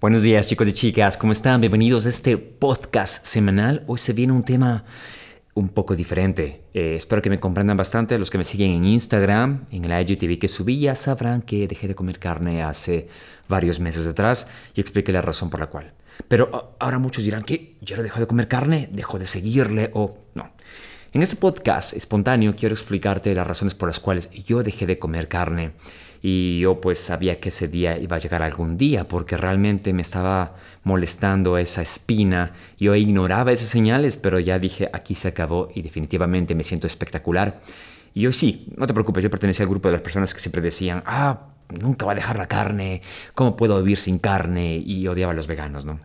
Buenos días chicos y chicas, ¿cómo están? Bienvenidos a este podcast semanal. Hoy se viene un tema un poco diferente. Eh, espero que me comprendan bastante. Los que me siguen en Instagram, en el IGTV que subí, ya sabrán que dejé de comer carne hace varios meses atrás y expliqué la razón por la cual. Pero ahora muchos dirán que yo no dejo de comer carne, dejo de seguirle o no. En este podcast espontáneo quiero explicarte las razones por las cuales yo dejé de comer carne y yo pues sabía que ese día iba a llegar algún día porque realmente me estaba molestando esa espina. Yo ignoraba esas señales, pero ya dije, aquí se acabó y definitivamente me siento espectacular. Y yo sí, no te preocupes, yo pertenecía al grupo de las personas que siempre decían, ah, nunca va a dejar la carne, ¿cómo puedo vivir sin carne? Y odiaba a los veganos, ¿no?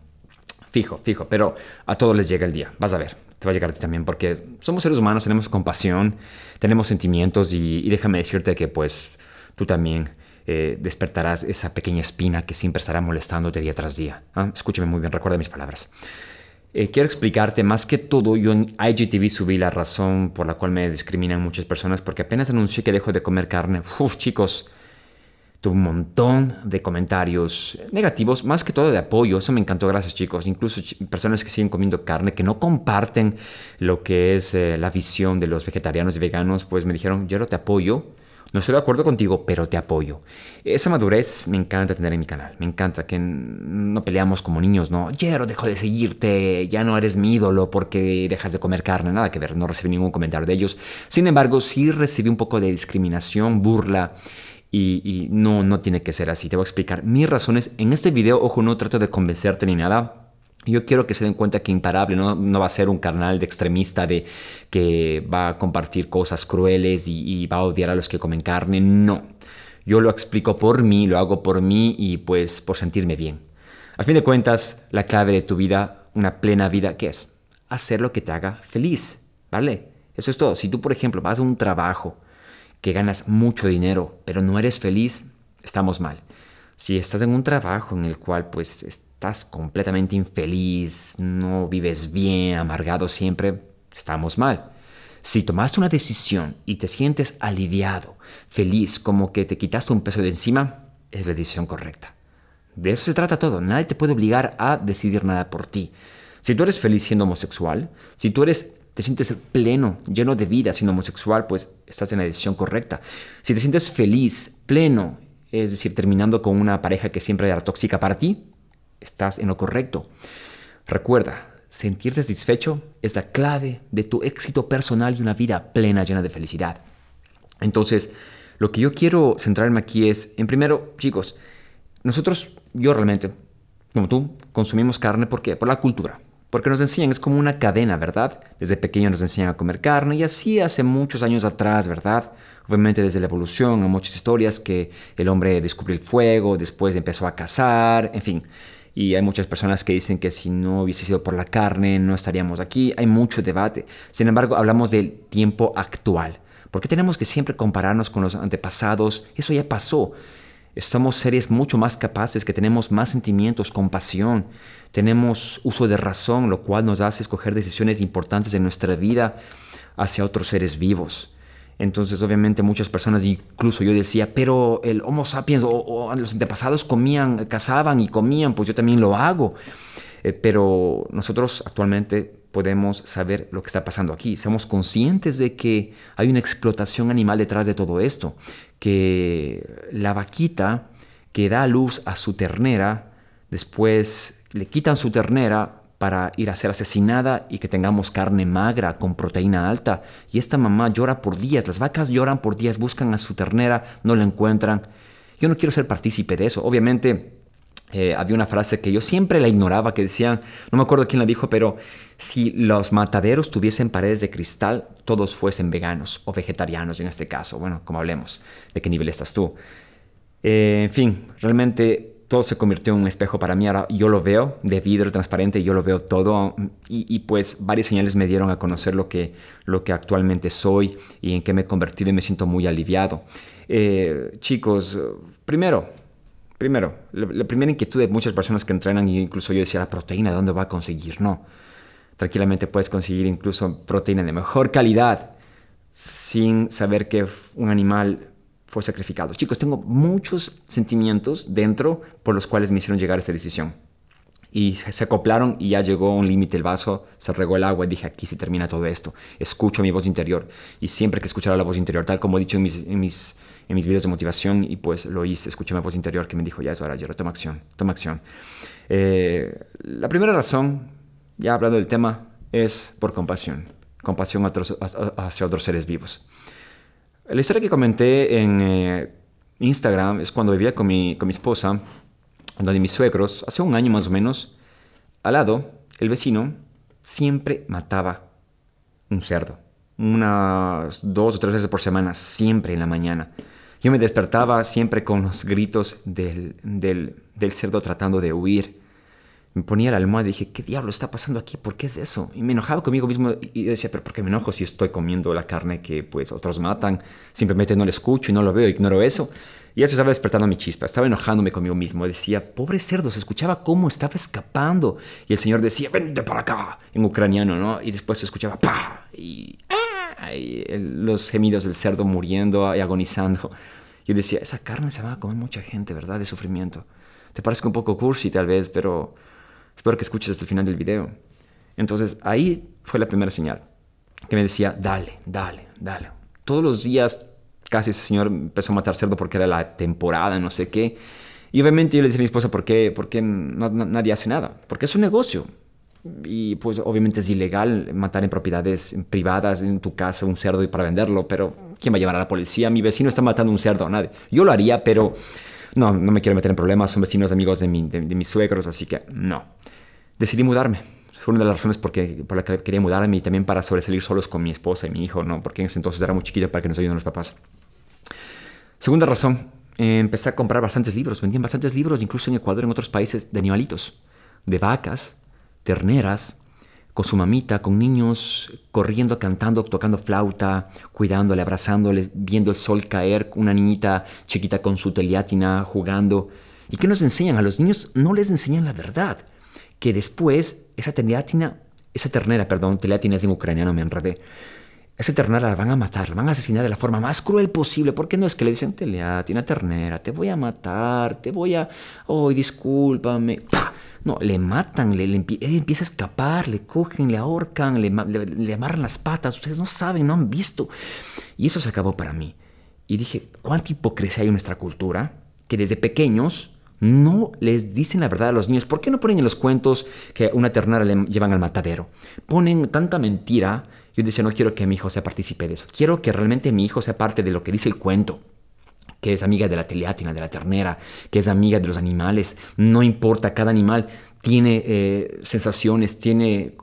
Fijo, fijo, pero a todos les llega el día, vas a ver, te va a llegar a ti también porque somos seres humanos, tenemos compasión, tenemos sentimientos y, y déjame decirte que pues tú también eh, despertarás esa pequeña espina que siempre estará molestándote día tras día. ¿ah? Escúchame muy bien, recuerda mis palabras. Eh, quiero explicarte más que todo, yo en IGTV subí la razón por la cual me discriminan muchas personas, porque apenas anuncié que dejo de comer carne, uff chicos, tuve un montón de comentarios negativos, más que todo de apoyo, eso me encantó, gracias chicos, incluso personas que siguen comiendo carne, que no comparten lo que es eh, la visión de los vegetarianos y veganos, pues me dijeron, yo no te apoyo, no estoy de acuerdo contigo, pero te apoyo. Esa madurez me encanta tener en mi canal. Me encanta que no peleamos como niños, ¿no? Yero, dejo de seguirte, ya no eres mi ídolo porque dejas de comer carne. Nada que ver, no recibí ningún comentario de ellos. Sin embargo, sí recibí un poco de discriminación, burla. Y, y no, no tiene que ser así. Te voy a explicar mis razones. En este video, ojo, no trato de convencerte ni nada yo quiero que se den cuenta que Imparable no, va a ser un canal de extremista de que va a compartir cosas crueles y, va a odiar a los que comen carne. No. Yo lo explico por mí, lo hago por mí y pues por sentirme bien. A fin de cuentas, la clave de tu vida, una plena vida, ¿qué es? Hacer lo que te haga feliz, ¿vale? Eso es todo. Si tú, por ejemplo, vas a un trabajo que ganas mucho dinero, pero no eres feliz, estamos mal. Si estás en un trabajo en el cual pues estás completamente infeliz, no vives bien, amargado siempre, estamos mal. Si tomaste una decisión y te sientes aliviado, feliz, como que te quitaste un peso de encima, es la decisión correcta. De eso se trata todo. Nadie te puede obligar a decidir nada por ti. Si tú eres feliz siendo homosexual, si tú eres, te sientes pleno, lleno de vida siendo homosexual, pues estás en la decisión correcta. Si te sientes feliz, pleno, es decir, terminando con una pareja que siempre era tóxica para ti, estás en lo correcto. Recuerda, sentirte satisfecho es la clave de tu éxito personal y una vida plena, llena de felicidad. Entonces, lo que yo quiero centrarme aquí es, en primero, chicos, nosotros, yo realmente, como tú, consumimos carne porque por la cultura, porque nos enseñan, es como una cadena, ¿verdad? Desde pequeño nos enseñan a comer carne y así hace muchos años atrás, ¿verdad? Obviamente desde la evolución, hay muchas historias que el hombre descubrió el fuego, después empezó a cazar, en fin. Y hay muchas personas que dicen que si no hubiese sido por la carne no estaríamos aquí. Hay mucho debate. Sin embargo, hablamos del tiempo actual. ¿Por qué tenemos que siempre compararnos con los antepasados? Eso ya pasó. Somos seres mucho más capaces, que tenemos más sentimientos, compasión, tenemos uso de razón, lo cual nos hace escoger decisiones importantes en nuestra vida hacia otros seres vivos. Entonces, obviamente, muchas personas, incluso yo decía, pero el Homo sapiens o, los antepasados comían, cazaban y comían, pues yo también lo hago. Eh, pero nosotros actualmente podemos saber lo que está pasando aquí. Somos conscientes de que hay una explotación animal detrás de todo esto, que la vaquita que da luz a su ternera, después le quitan su ternera para ir a ser asesinada y que tengamos carne magra con proteína alta. Y esta mamá llora por días, las vacas lloran por días, buscan a su ternera, no la encuentran. Yo no quiero ser partícipe de eso. Obviamente eh, había una frase que yo siempre la ignoraba, que decía, no me acuerdo quién la dijo, pero si los mataderos tuviesen paredes de cristal, todos fuesen veganos o vegetarianos en este caso. Bueno, como hablemos, ¿de qué nivel estás tú? Eh, en fin, realmente todo se convirtió en un espejo para mí. Ahora yo lo veo de vidrio transparente, yo lo veo todo y, pues varias señales me dieron a conocer lo que, lo que actualmente soy y en qué me he convertido y me siento muy aliviado. Eh, chicos, primero, primero, la, primera inquietud de muchas personas que entrenan, y incluso yo decía, la proteína, ¿dónde va a conseguir? No, tranquilamente puedes conseguir incluso proteína de mejor calidad sin saber que un animal sacrificado. Chicos, tengo muchos sentimientos dentro por los cuales me hicieron llegar a esta decisión. y se acoplaron y ya llegó un límite el vaso, se regó el agua y dije, aquí se termina todo esto. Escucho mi voz interior y siempre que escuchara la voz interior, tal como he dicho en mis, en mis, en mis videos de motivación y pues lo hice, escuché mi voz interior que me dijo, ya es hora, Jero, toma acción, toma acción. Eh, la primera razón, ya hablando del tema, es por compasión, compasión hacia otros seres vivos. La historia que comenté en eh, Instagram es cuando vivía con mi, con mi esposa, donde mis suegros, hace un año más o menos, al lado, el vecino siempre mataba un cerdo. Unas dos o tres veces por semana, siempre en la mañana. Yo me despertaba siempre con los gritos del, del, del cerdo tratando de huir. Me ponía la almohada y dije, ¿qué diablo está pasando aquí? ¿Por qué es eso? Y me enojaba conmigo mismo y decía, pero ¿por qué me enojo si estoy comiendo la carne que pues otros matan? Simplemente no lo escucho y no lo veo, ignoro eso. Y eso estaba despertando mi chispa, estaba enojándome conmigo mismo. Decía, pobre cerdo, se escuchaba cómo estaba escapando. Y el Señor decía, vente para acá, en ucraniano, ¿no? Y después se escuchaba, ¡pa! Y, ¡ah! y los gemidos del cerdo muriendo y agonizando. Yo decía, esa carne se va a comer mucha gente, ¿verdad? De sufrimiento. Te parece un poco cursi tal vez, pero espero que escuches hasta el final del video. Entonces ahí fue la primera señal, que me decía, dale, dale, dale. Todos los días casi ese señor empezó a matar cerdo porque era la temporada, no sé qué. Y obviamente yo le dije a mi esposa, ¿por qué, por qué nadie hace nada? Porque es un negocio. Y pues obviamente es ilegal matar en propiedades privadas, en tu casa, un cerdo y para venderlo, pero ¿quién va a llevar a la policía? Mi vecino está matando un cerdo, nadie. Yo lo haría, pero no, no me quiero meter en problemas, son vecinos amigos de, mi, de, mis suegros, así que no. Decidí mudarme. Fue una de las razones porque, por la que quería mudarme y también para sobresalir solos con mi esposa y mi hijo, ¿no? Porque entonces era muy chiquito para que nos ayuden los papás. Segunda razón, empecé a comprar bastantes libros, vendían bastantes libros, incluso en Ecuador, en otros países, de animalitos, de vacas, terneras, con su mamita, con niños corriendo, cantando, tocando flauta, cuidándole, abrazándole, viendo el sol caer, una niñita chiquita con su teliátina jugando. ¿Y qué nos enseñan? A los niños no les enseñan la verdad, que después esa teliátina, esa ternera, perdón, teliátina es en ucraniano, me enredé, esa ternera la van a matar, la van a asesinar de la forma más cruel posible. porque no es que le dicen, tiene ternera, te voy a matar, te voy a... ¡Oh, discúlpame! No, le matan, le, él empieza a escapar, le cogen, le ahorcan, le, le, amarran las patas. Ustedes no saben, no han visto. Y eso se acabó para mí. Y dije, ¿cuánta hipocresía hay en nuestra cultura? Que desde pequeños no les dicen la verdad a los niños. ¿Por qué no ponen en los cuentos que una ternera le llevan al matadero? Ponen tanta mentira yo decía, no quiero que mi hijo sea partícipe de eso. Quiero que realmente mi hijo sea parte de lo que dice el cuento que es amiga de la teleátina, de la ternera, que es amiga de los animales. No importa, cada animal tiene eh, sensaciones, tiene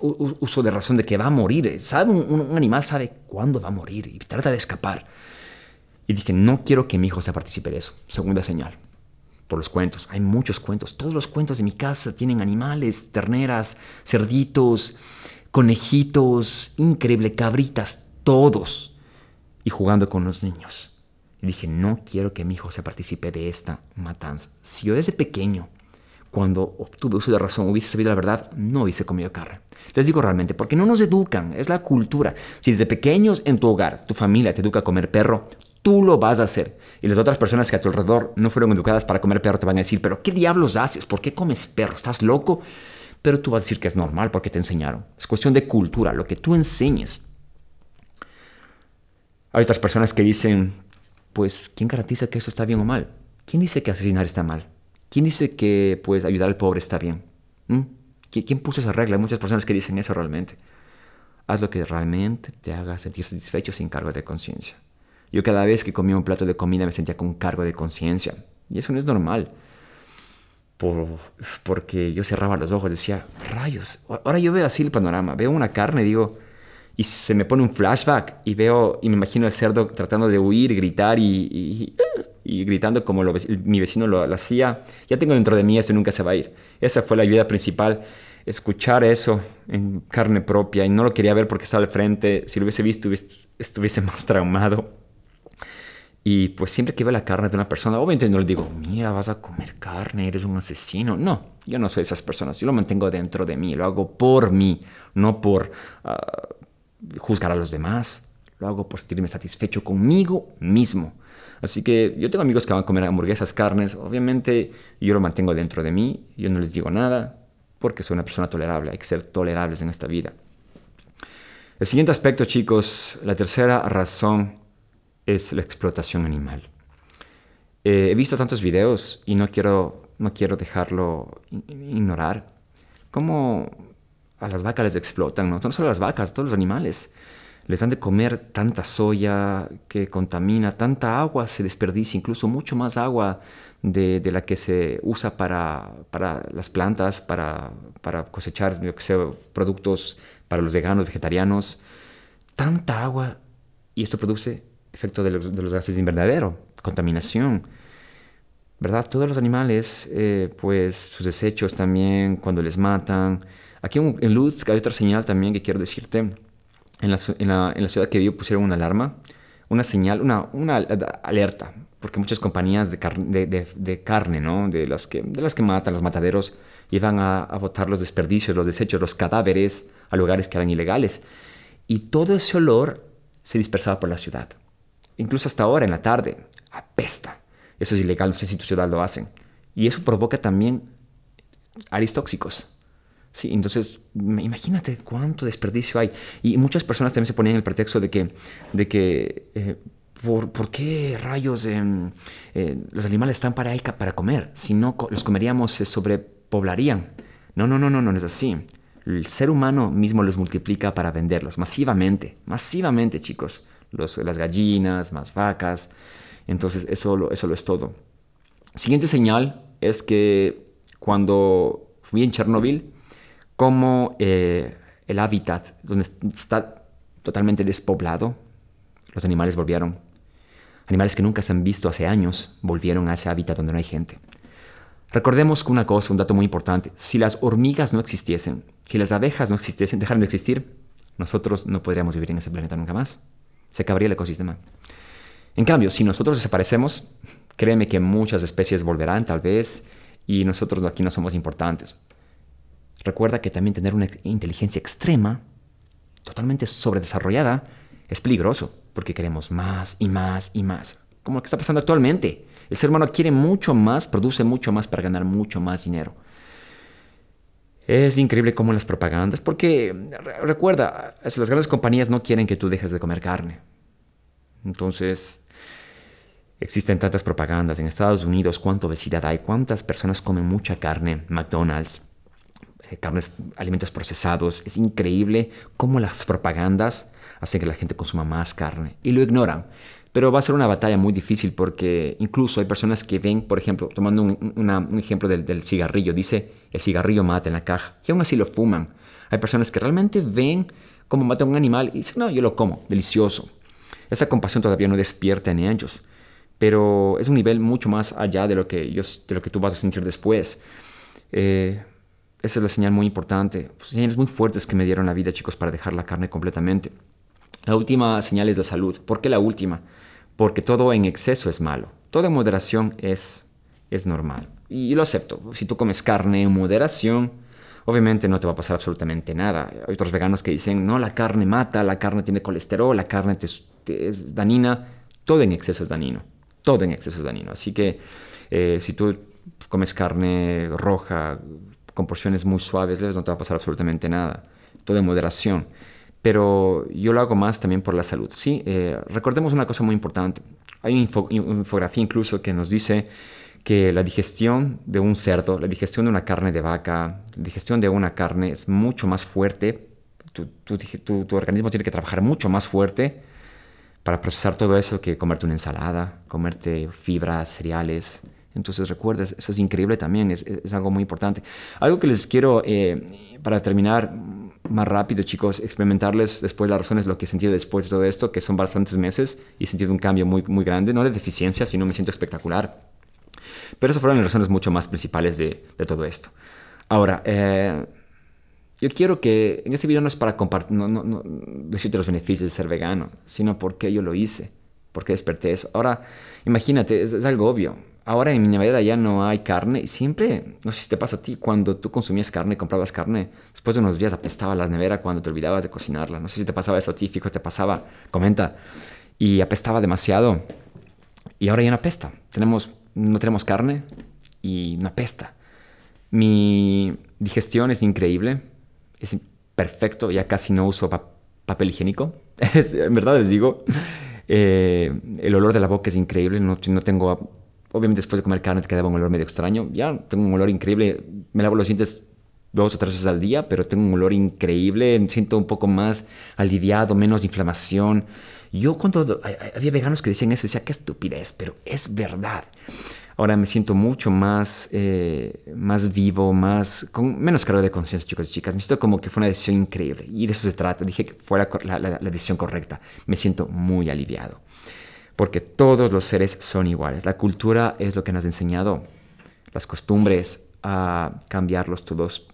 uso de razón de que va a morir. ¿Sabe? Un, un, animal sabe cuándo va a morir y trata de escapar. Y dije, no quiero que mi hijo sea partícipe de eso. Segunda señal. Por los cuentos. Hay muchos cuentos. Todos los cuentos de mi casa tienen animales, terneras, cerditos, conejitos, increíble, cabritas, todos, y jugando con los niños. Y dije, no quiero que mi hijo se participe de esta matanza. Si yo desde pequeño, cuando obtuve uso de razón, hubiese sabido la verdad, no hubiese comido carne. Les digo realmente, porque no nos educan, es la cultura. Si desde pequeños en tu hogar, tu familia te educa a comer perro, tú lo vas a hacer. Y las otras personas que a tu alrededor no fueron educadas para comer perro te van a decir, pero ¿qué diablos haces? ¿Por qué comes perro? ¿Estás loco? pero tú vas a decir que es normal porque te enseñaron. Es cuestión de cultura, lo que tú enseñes. Hay otras personas que dicen, pues, ¿quién garantiza que eso está bien o mal? ¿Quién dice que asesinar está mal? ¿Quién dice que pues, ayudar al pobre está bien? ¿Mm? ¿Quién puso esa regla? Hay muchas personas que dicen eso realmente. Haz lo que realmente te haga sentir satisfecho sin cargo de conciencia. Yo cada vez que comía un plato de comida me sentía con cargo de conciencia. Y eso no es normal porque yo cerraba los ojos, decía, rayos, ahora yo veo así el panorama, veo una carne, digo, y se me pone un flashback y veo, y me imagino el cerdo tratando de huir, gritar y, y, gritando como lo, mi vecino lo, hacía. Ya tengo dentro de mí eso nunca se va a ir. Esa fue la ayuda principal, escuchar eso en carne propia y no lo quería ver porque estaba al frente, si lo hubiese visto estuviese más traumado. Y pues siempre que veo la carne de una persona, obviamente no le digo, mira, vas a comer carne, eres un asesino. No, yo no soy esas personas. Yo lo mantengo dentro de mí, lo hago por mí, no por ah, juzgar a los demás. lo hago por sentirme satisfecho conmigo mismo. Así que yo tengo amigos que van a comer hamburguesas, carnes, obviamente yo lo mantengo dentro de mí, yo no les digo nada, porque soy una persona tolerable, hay que ser tolerables en esta vida. El siguiente aspecto, chicos, la tercera razón es la explotación animal. Eh, he visto tantos videos y no quiero, no quiero dejarlo ignorar, cómo a las vacas les explotan, ¿no? no solo las vacas, todos los animales les dan de comer tanta soya que contamina, tanta agua se desperdicia, incluso mucho más agua de, la que se usa para, para las plantas, para, para cosechar productos para los veganos, vegetarianos. Tanta agua y esto produce efecto de los, de los gases de invernadero, contaminación. ¿Verdad? Todos los animales, eh, pues sus desechos también, cuando les matan. Aquí en Lutz hay otra señal también que quiero decirte en la, ciudad que vivo pusieron una alarma, una señal, una, una alerta, porque muchas compañías de, de, carne, ¿no? de, las que, de las que matan, los mataderos, iban a, a botar los desperdicios, los desechos, los cadáveres a lugares que eran ilegales. Y todo ese olor se dispersaba por la ciudad. Incluso hasta ahora, en la tarde, apesta. Eso es ilegal, no sé si tu ciudad lo hacen. Y eso provoca también aristóxicos Sí, entonces, imagínate cuánto desperdicio hay. Y muchas personas también se ponían el pretexto de que, de que eh, ¿por, qué rayos em, eh, los animales están para ahí para comer? Si no los comeríamos, se sobrepoblarían. No, no, no, no, no es así. El ser humano mismo los multiplica para venderlos masivamente, masivamente, chicos. Las gallinas, más vacas. Entonces, eso, eso lo es todo. Siguiente señal es que cuando fui en Chernobyl, como eh, el hábitat donde está totalmente despoblado, los animales volvieron. Animales que nunca se han visto hace años volvieron a ese hábitat donde no hay gente. Recordemos una cosa, un dato muy importante, si las hormigas no existiesen, si las abejas no existiesen, dejaran de existir, nosotros no podríamos vivir en ese planeta nunca más. Se acabaría el ecosistema. En cambio, si nosotros desaparecemos, créeme que muchas especies volverán tal vez y nosotros aquí no somos importantes. Recuerda que también tener una inteligencia extrema, totalmente sobredesarrollada, es peligroso, porque queremos más y más y más, como lo que está pasando actualmente. El ser humano quiere mucho más, produce mucho más para ganar mucho más dinero. Es increíble cómo las propagandas, porque recuerda, las grandes compañías no quieren que tú dejes de comer carne. Entonces, existen tantas propagandas en Estados Unidos, cuánta obesidad hay, cuántas personas comen mucha carne, McDonald's, eh, carnes, alimentos procesados. Es increíble cómo las propagandas hacen que la gente consuma más carne y lo ignoran. Pero va a ser una batalla muy difícil porque incluso hay personas que ven, por ejemplo, tomando un, ejemplo del, cigarrillo, dice el cigarrillo mata en la caja y aún así lo fuman. Hay personas que realmente ven cómo mata un animal y dicen, no, yo lo como, delicioso. Esa compasión todavía no despierta en ellos, pero es un nivel mucho más allá de lo que, de lo que tú vas a sentir después. Eh, esa es la señal muy importante. Pues, señales muy fuertes que me dieron la vida, chicos, para dejar la carne completamente. La última señal es la salud. ¿Por qué la última? Porque todo en exceso es malo. Todo en moderación es, es normal. Y lo acepto. Si tú comes carne en moderación, obviamente no te va a pasar absolutamente nada. Hay otros veganos que dicen, no, la carne mata, la carne tiene colesterol, la carne es danina. Todo en exceso es danino. Todo en exceso es danino. Así que eh, si tú comes carne roja, con porciones muy suaves, no te va a pasar absolutamente nada. Todo en moderación. Pero yo lo hago más también por la salud. Sí, eh, recordemos una cosa muy importante. Hay una infografía incluso que nos dice que la digestión de un cerdo, la digestión de una carne de vaca, la digestión de una carne es mucho más fuerte. Tu, tu, tu, organismo tiene que trabajar mucho más fuerte para procesar todo eso que comerte una ensalada, comerte fibras, cereales, entonces recuerda, eso es increíble también, es, algo muy importante. Algo que les quiero, eh, para terminar más rápido, chicos, experimentarles después las razones, lo que he sentido después de todo esto, que son bastantes meses y he sentido un cambio muy, muy grande, no de deficiencia, sino me siento espectacular. Pero esas fueron las razones mucho más principales de, de todo esto. Ahora, eh, yo quiero que en este video no es para compartir, no, no, no, decirte los beneficios de ser vegano, sino porque yo lo hice, porque desperté eso. Ahora, imagínate, es algo obvio ahora en mi nevera ya no hay carne. Siempre, no sé si te pasa a ti, cuando tú consumías carne, comprabas carne, después de unos días apestaba la nevera cuando te olvidabas de cocinarla. No sé si te pasaba eso a ti, fijo, te pasaba, comenta. Y apestaba demasiado. Y ahora ya no apesta. Tenemos, no tenemos carne y no apesta. Mi digestión es increíble, es perfecto, ya casi no uso papel higiénico. en verdad les digo, eh, el olor de la boca es increíble, no, no tengo obviamente después de comer carne te quedaba un olor medio extraño. Ya tengo un olor increíble. Me lavo los dientes dos o tres veces al día, pero tengo un olor increíble. Me siento un poco más aliviado, menos inflamación. Yo cuando había veganos que decían eso, decía, qué estupidez, pero es verdad. Ahora me siento mucho más, eh, más vivo, más, con menos cargo de conciencia, chicos y chicas. Me siento como que fue una decisión increíble. Y de eso se trata. Dije que fuera la, la decisión correcta. Me siento muy aliviado porque todos los seres son iguales. La cultura es lo que nos ha enseñado, las costumbres, a cambiarlos todos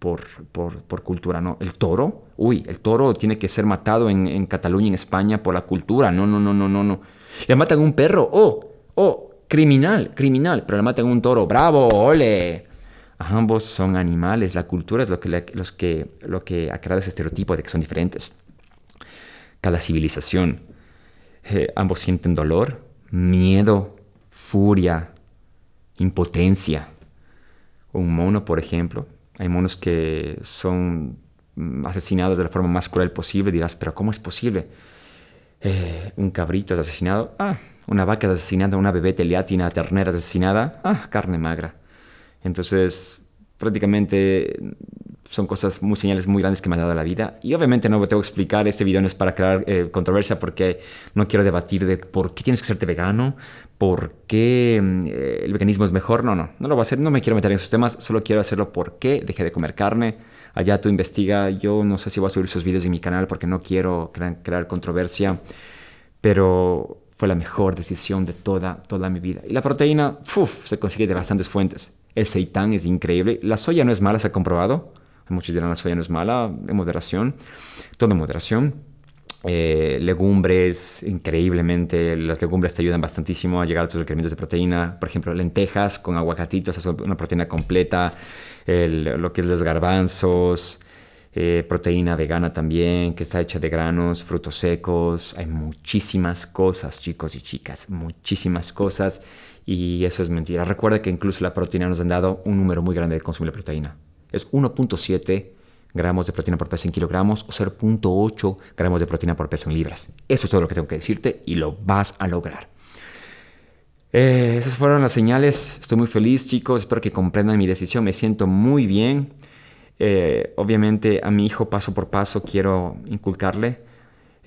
por, por, cultura, ¿no? El toro, uy, el toro tiene que ser matado en, en, Cataluña, en España, por la cultura, no, no, no, no, no, no. Le matan un perro, oh, oh, criminal, criminal, pero le matan un toro, bravo, ole. Ambos son animales, la cultura es lo que, los que, lo que ha creado ese estereotipo de que son diferentes. Cada civilización eh, ambos sienten dolor, miedo, furia, impotencia. Un mono, por ejemplo. Hay monos que son asesinados de la forma más cruel posible. Dirás, pero ¿cómo es posible? Eh, un cabrito es asesinado. Ah, una vaca es asesinada, una bebé teliatina, ternera es asesinada. Ah, carne magra. Entonces, prácticamente son cosas muy señales muy grandes que me ha dado la vida. Y obviamente no tengo que explicar, este video no es para crear eh, controversia porque no quiero debatir de por qué tienes que serte vegano, por qué mm, eh, el veganismo es mejor. No, no, no lo voy a hacer, no me quiero meter en esos temas, solo quiero hacerlo porque dejé de comer carne. Allá tú investiga, yo no sé si voy a subir esos videos en mi canal porque no quiero crear, controversia, pero fue la mejor decisión de toda, toda mi vida. Y la proteína, se consigue de bastantes fuentes. El seitán es increíble. La soya no es mala, se ha comprobado. Muchos dirán la soya no es mala, en moderación. Todo en moderación. Eh, legumbres, increíblemente, las legumbres te ayudan bastantísimo a llegar a tus requerimientos de proteína. Por ejemplo, lentejas con aguacatitos, es una proteína completa. lo que es los garbanzos, eh, proteína vegana también, que está hecha de granos, frutos secos. Hay muchísimas cosas, chicos y chicas, muchísimas cosas. Y eso es mentira. Recuerda que incluso la proteína nos han dado un número muy grande de consumir proteína. Es 1.7 gramos de proteína por peso en kilogramos o 0.8 gramos de proteína por peso en libras. Eso es todo lo que tengo que decirte y lo vas a lograr. Eh, esas fueron las señales. Estoy muy feliz, chicos. Espero que comprendan mi decisión. Me siento muy bien. Eh, obviamente a mi hijo paso por paso quiero inculcarle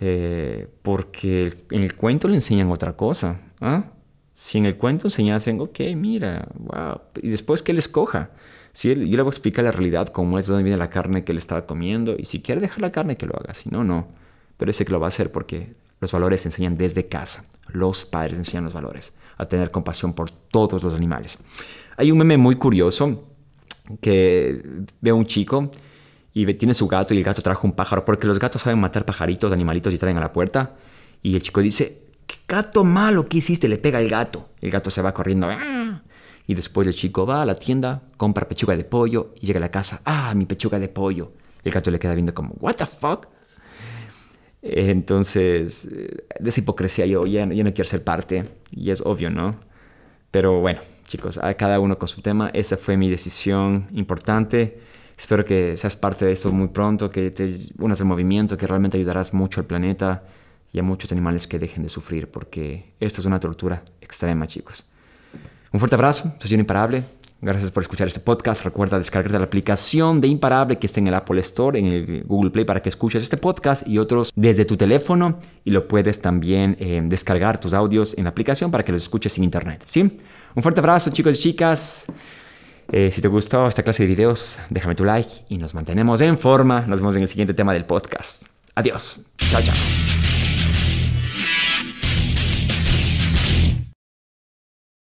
eh, porque en el cuento le enseñan otra cosa. ¿ah? Si en el cuento enseñasen, ok, mira, y después que él escoja. Si él, yo le a la realidad, cómo es, dónde viene la carne que él estaba comiendo, y si quiere dejar la carne, que lo haga, si no, no. Pero ese que lo va a hacer porque los valores se enseñan desde casa. Los padres enseñan los valores, a tener compasión por todos los animales. Hay un meme muy curioso que ve un chico y tiene su gato y el gato trajo un pájaro, porque los gatos saben matar pajaritos, animalitos y traen a la puerta. Y el chico dice, ¿qué gato malo que hiciste? Le pega el gato. El gato se va corriendo. ¡Ah! Y después el chico va a la tienda, compra pechuga de pollo y llega a la casa. ¡Ah, mi pechuga de pollo! El gato le queda viendo como, ¿What the fuck? Entonces, de esa hipocresía yo ya, no quiero ser parte. Y es obvio, ¿no? Pero bueno, chicos, a cada uno con su tema. Esa fue mi decisión importante. Espero que seas parte de eso muy pronto, que te unas el movimiento, que realmente ayudarás mucho al planeta y a muchos animales que dejen de sufrir, porque esto es una tortura extrema, chicos. Un fuerte abrazo, soy Imparable. Gracias por escuchar este podcast. Recuerda descargarte la aplicación de Imparable que está en el Apple Store, en el Google Play para que escuches este podcast y otros desde tu teléfono y lo puedes también eh, descargar tus audios en la aplicación para que los escuches sin internet. ¿sí? Un fuerte abrazo chicos y chicas. Eh, si te gustó esta clase de videos, déjame tu like y nos mantenemos en forma. Nos vemos en el siguiente tema del podcast. Adiós. Chao, chao.